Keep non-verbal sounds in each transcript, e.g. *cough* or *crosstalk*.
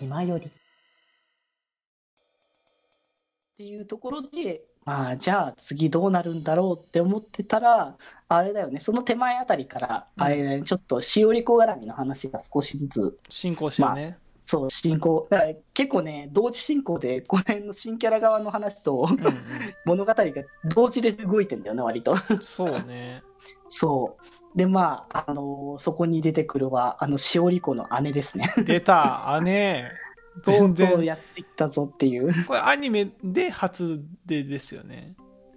気まより。っていうところで、まあ、じゃあ次どうなるんだろうって思ってたら、あれだよね、その手前あたりから、うんあれ、ねちょっとしおりこ絡みの話が少しずつ、進行してるね。そう、進行、だから結構ね、同時進行で、この辺の新キャラ側の話とうんうん。*laughs* 物語が同時で動いてんだよね、割と。そうね。*laughs* そう。で、まあ、あのそこに出てくるは、あの、しおり子の姉ですね。*laughs* 出た、姉。*laughs* と全うとう然。やってきたぞっていう。これアニメで初でですよね。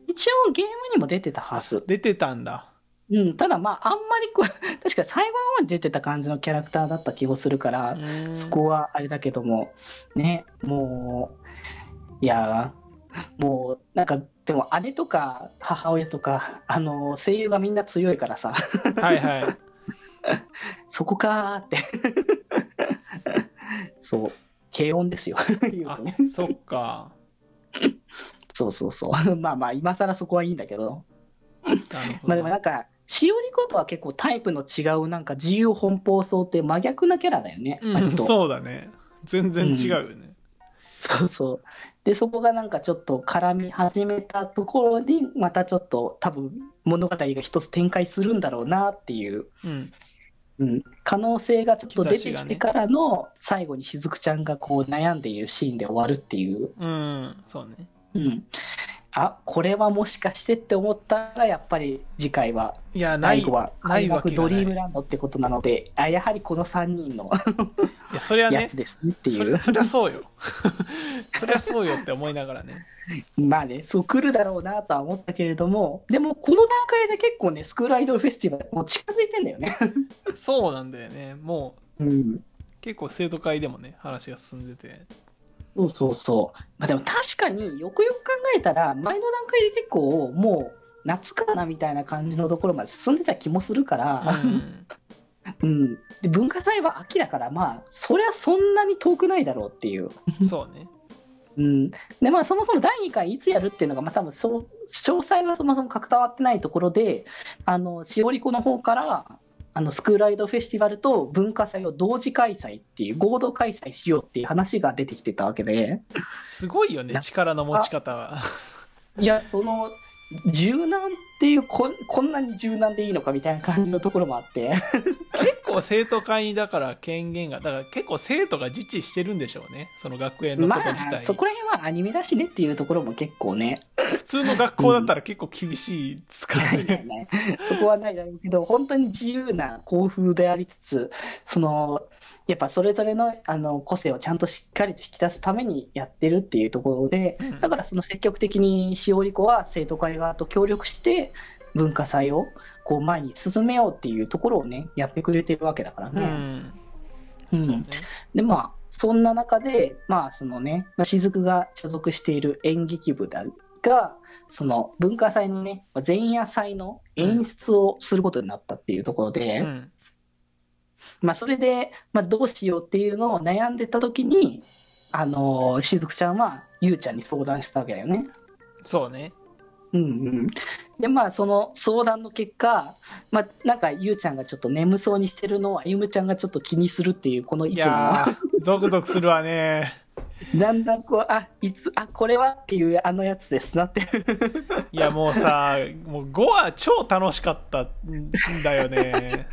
一応ゲームにも出てたはず。出てたんだ。うん、ただまあ、あんまりこう、*laughs* 確か最後の方に出てた感じのキャラクターだった気もするから、うんそこはあれだけども、ね、もう、いやー、もう、なんか、でも姉とか母親とか、あの、声優がみんな強いからさ、はいはい。*laughs* そこかーって。*laughs* そう、軽音ですよ、言うあとね。、そっか。そうそうそう。*laughs* まあまあ、今更そこはいいんだけど。まあでど。もなんか、しおりことは結構タイプの違う、なんか自由奔放そうって真逆なキャラだよね。うん、そうだね。全然違うよね。そうそう。で、そこがなんかちょっと絡み始めたところに、またちょっと多分物語が一つ展開するんだろうなっていう、うん。うん、可能性がちょっと出てきてからの、最後にしずくちゃんがこう悩んでいるシーンで終わるっていう、うん、そうね。うん。あ、これはもしかしてって思ったら、やっぱり次回は、いや、ない、最後はない開幕わけがない。ドリームランドってことなので、あやはりこの3人のいや、それはねやつ、ですねっていうそれ。そりゃそうよ。*laughs* そりゃそうよって思いながらね。まあね、そう来るだろうなとは思ったけれども、でもこの段階で結構ね、スクールアイドルフェスティバルもう近づいてんだよね。そうなんだよね。もう、うん。結構生徒会でもね、話が進んでて。そうそうそう。まあでも確かによくよく考えたら、前の段階で結構もう夏かなみたいな感じのところまで進んでた気もするかうら、ん。*laughs* うん。で、文化祭は秋だから、まあ、そりゃそんなに遠くないだろうっていう。そうね。うん。で、まあ、そもそも第2回いつやるっていうのが、まあ、多分そう、詳細はそもそも関わってないところで、あの、しおりこの方から、あの、スクールアイドルフェスティバルと文化祭を同時開催っていう、合同開催しようっていう話が出てきてたわけで、すごいよね、な力の持ち方は。いや、その、柔軟っていうこ、こんなに柔軟でいいのかみたいな感じのところもあって、結構生徒会にだから権限が、だから結構生徒が自治してるんでしょうね。その学園のまあこと自体。、そこら辺はアニメだしねっていうところも結構ね、普通の学校だったら結構厳しいですかいら。ね、そこはないだろうけど、本当に自由な校風でありつつ、そのやっぱそれぞれのあの個性をちゃんとしっかりと引き出すためにやってるっていうところで、うんだからその積極的にしおり子は生徒会側と協力して、文化祭をこう前に進めようっていうところをね、やってくれてるわけだからうね。ん。うんそうね。で、まあ、そんな中で、まあ、そのね、まあ、雫が所属している演劇部だが、その文化祭のね、まあ前夜祭の演出をすることになったっていうところで、うん。まあ、それで、まあ、どうしようっていうのを悩んでた時に、あのー、雫ちゃんは、ゆうちゃんに相談したわけだよね。そうね。うんうん。で、まあ、その相談の結果、まあ、なんか、ゆうちゃんがちょっと眠そうにしてるのを、あゆむちゃんがちょっと気にするっていう、この意い見やが、ー、ゾクゾクするわね。だんだんこう、あ、いつ、あ、これはっていうあのやつですなって。いやもうさ、もう5話超楽しかったんだよね。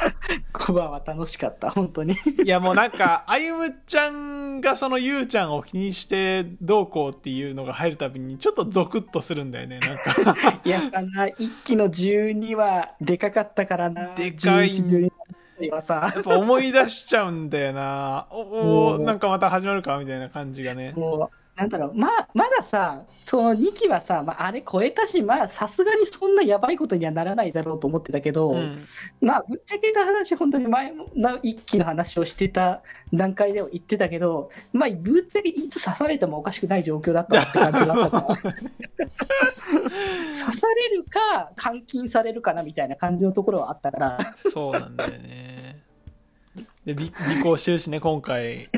コバは楽しかった、本当に。いやもうなんか、あゆむちゃんがそのゆうちゃんを気にしてどうこうっていうのが入るたびにちょっとゾクッとするんだよね。なんか、*laughs* やっぱな、一期の12はでかかったからな。でかい11 12はさやっ、ぱ思い出しちゃうんだよな。おおうんなんかまた始まるかみたいな感じがね。もう、なんだろう、まあ、まださ、その2期はさ、まあ、あれ超えたし、まあ、さすがにそんなやばいことにはならないだろうと思ってたけど、うん。まあ、ぶっちゃけた話、本当に前の一期の話をしてた段階では言ってたけど、まあ、ぶっちゃけいつ刺されてもおかしくない状況だったって感じだったから。*laughs* 刺されるか、監禁されるかなみたいな感じのところはあったから、そうなんだよね。で、び *laughs* 尾行してるしね、今回。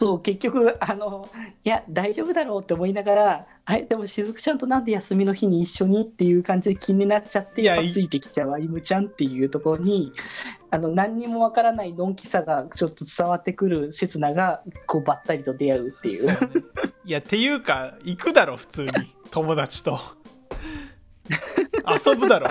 そう、結局、あの、いや、大丈夫だろうって思いながら、あれ、でも、しずくちゃんとなんで休みの日に一緒にっていう感じで気になっちゃって、いやついてきちゃうあゆむちゃんっていうところに、あの何にもわからないのんきさがちょっと伝わってくる刹那がこうばったりと出会うっていう。そうね。いやっていうか行くだろ普通に。友達と。遊ぶだろ。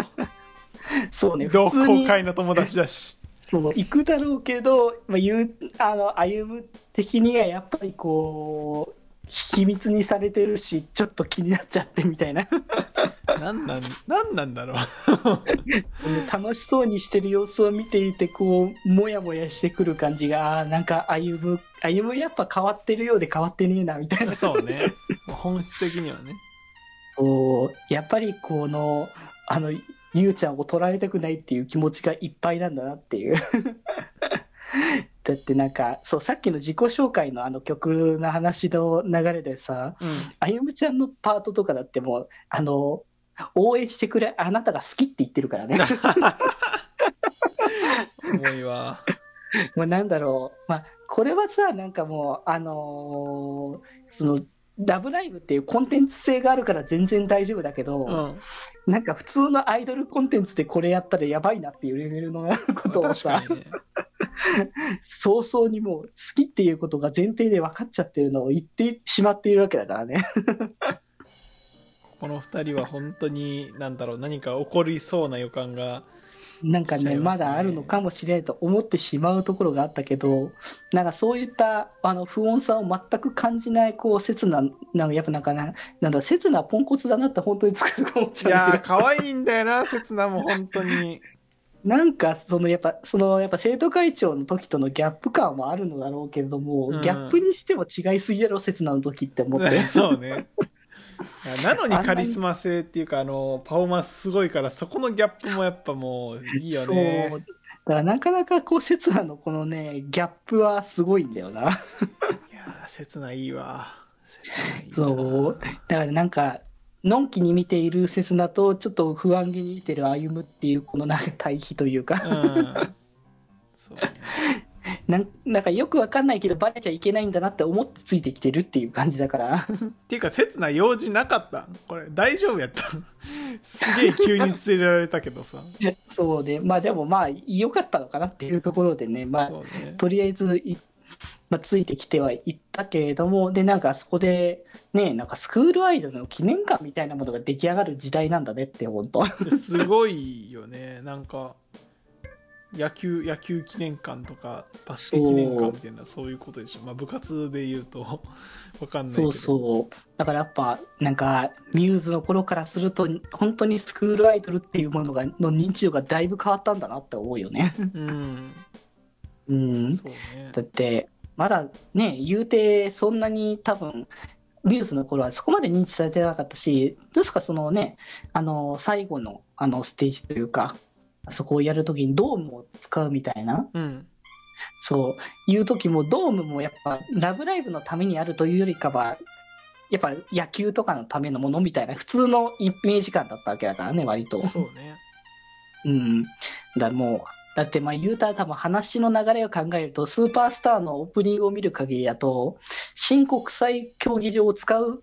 そうね同好会の友達だし。そう行くだろうけど、まあ、言うあの歩む的にはやっぱりこう秘密にされてるしちょっと気になっちゃってみたいな。なんなんなんなんだろう。*laughs* 楽しそうにしてる様子を見ていてこうもやもやしてくる感じがなんか歩む歩むやっぱ変わってるようで変わってねえなみたいな。そうね。本質的にはね。こうやっぱりこのあのゆうちゃんを取られたくないっていう気持ちがいっぱいなんだなっていうだってなんかそうさっきの自己紹介のあの曲の話の流れでさうん。あゆむちゃんのパートとかだってもうあの応援してくれあなたが好きって言ってるからね。重いわ。もうなんだろう、まあ、これはさ、なんかもう、あのーその、ラブライブっていうコンテンツ性があるから全然大丈夫だけど、うん。なんか普通のアイドルコンテンツでこれやったらやばいなっていうレベルのことを確かさ、にね早々にもう好きっていうことが前提で分かっちゃってるのを言ってしまっているわけだからね。*laughs* この二人は本当に何だろう何か起こりそうな予感がなんかね、まね。ますだあるのかもしれないと思ってしまうところがあったけど、なんかそういったあの不穏さを全く感じない、こう、切な、なんかやっぱなんかな、なんだ、切なポンコツだなって本当につくづく思っいちゃう。んだけやー可愛いんだよな刹那も本当に。ど、なんかそのやっぱ、そのやっぱ生徒会長の時とのギャップ感はあるのだろうけれども、うんギャップにしても違いすぎだろ、切なの時って思って。*laughs* そうね *laughs* なのにカリスマ性っていうかあのパフォーマンスすごいからそこのギャップもやっぱもういいよそう。ねだからなかなかこう、切なのこのね、ギャップはすごいんだよな。*laughs* いやー切ないいわ切ないいなそう。だからなんか、のんきに見ている刹那と、ちょっと不安げに見てる歩むっていう、このなんか対比といううか、ん。そうね。*laughs* なんなんかよくわかんないけど、バレちゃいけないんだなって思ってついてきてるっていう感じだから、*laughs* っていうか切な用事なかった。これ大丈夫やった。*laughs* すげえ急に連れられたけどさ。そうで、まあでもまあ、良かったのかなっていうところでね、まあ、ね。とりあえずい、まあ、ついてきてはいったけれども、で、なんかそこで、ね、なんかスクールアイドルの記念館みたいなものが出来上がる時代なんだねって、本当。すごいよねなんか野球野球記念館とかバスケ記念館みたいなそういうことでしょ、まあ、部活で言うと *laughs* わかんないそうそう。だからやっぱ、なんか、ミューズの頃からすると、本当にスクールアイドルっていうものが、の認知度がだいぶ変わったんだなって思うよね。うんうん。そうねだって、まだね、言うて、そんなに多分、ミューズの頃はそこまで認知されてなかったし、ですからそのね、あの、最後の、あの、ステージというか、そこをやるときにドームを使うみたいな、うんそういう時もドームもやっぱ「ラブライブ!」のためにあるというよりかはやっぱ野球とかのためのものみたいな普通のイメージ感だったわけだからね割と。そうねうん、だもうだってまあ言うたら多分話の流れを考えるとスーパースターのオープニングを見る限りだと新国際競技場を使う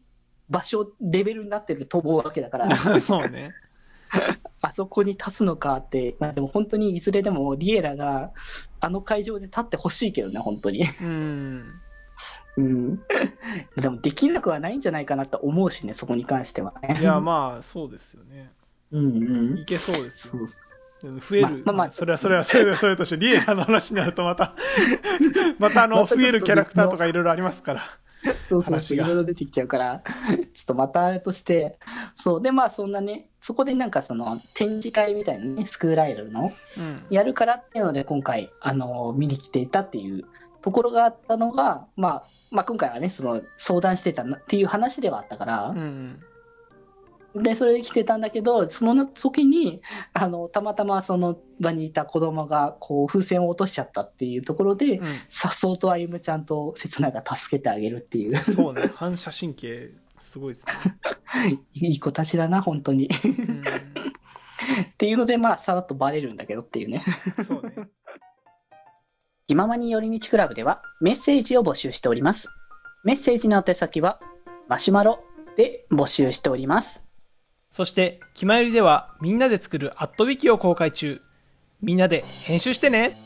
場所レベルになってると思うわけだから。*laughs* そうね。*laughs* あそこに立つのかって、まあ、でも本当にいずれでもリエラがあの会場で立ってほしいけどね本当に。うん。うん、*laughs* でもできなくはないんじゃないかなと思うしね、そこに関してはね。いやまあそうですよね。うんうん。いけそうですよ。そうそう増える、ままあまあ。それはそれはそれはそれとしてリエラの話になるとまた *laughs* またあの増えるキャラクターとかいろいろありますから。そうそう話が。いろいろ出てきちゃうから、ちょっとまたあれとして、そう、で、まあそんなね、そこでなんかその展示会みたいなね、スクールアイドルのうん。やるからっていうので、今回、あの、見に来ていたっていうところがあったのが、まあ、まあ今回はね、その相談してたなっていう話ではあったから、うんで、それで来てたんだけど、その時に、あの、たまたまその場にいた子供が、こう、風船を落としちゃったっていうところで、うんさっそうと歩夢ちゃんと刹那が助けてあげるっていう、そうね反射神経すごいですね、*laughs* いい子たちだな、本当に。うんっていうので、まあ、さらっとバレるんだけどっていうね。そうね気ままに寄り道クラブではメッセージを募集しております。メッセージの宛先は、マシュマロで募集しております。そして、気まよりではみんなで作るアットウィキを公開中。みんなで編集してね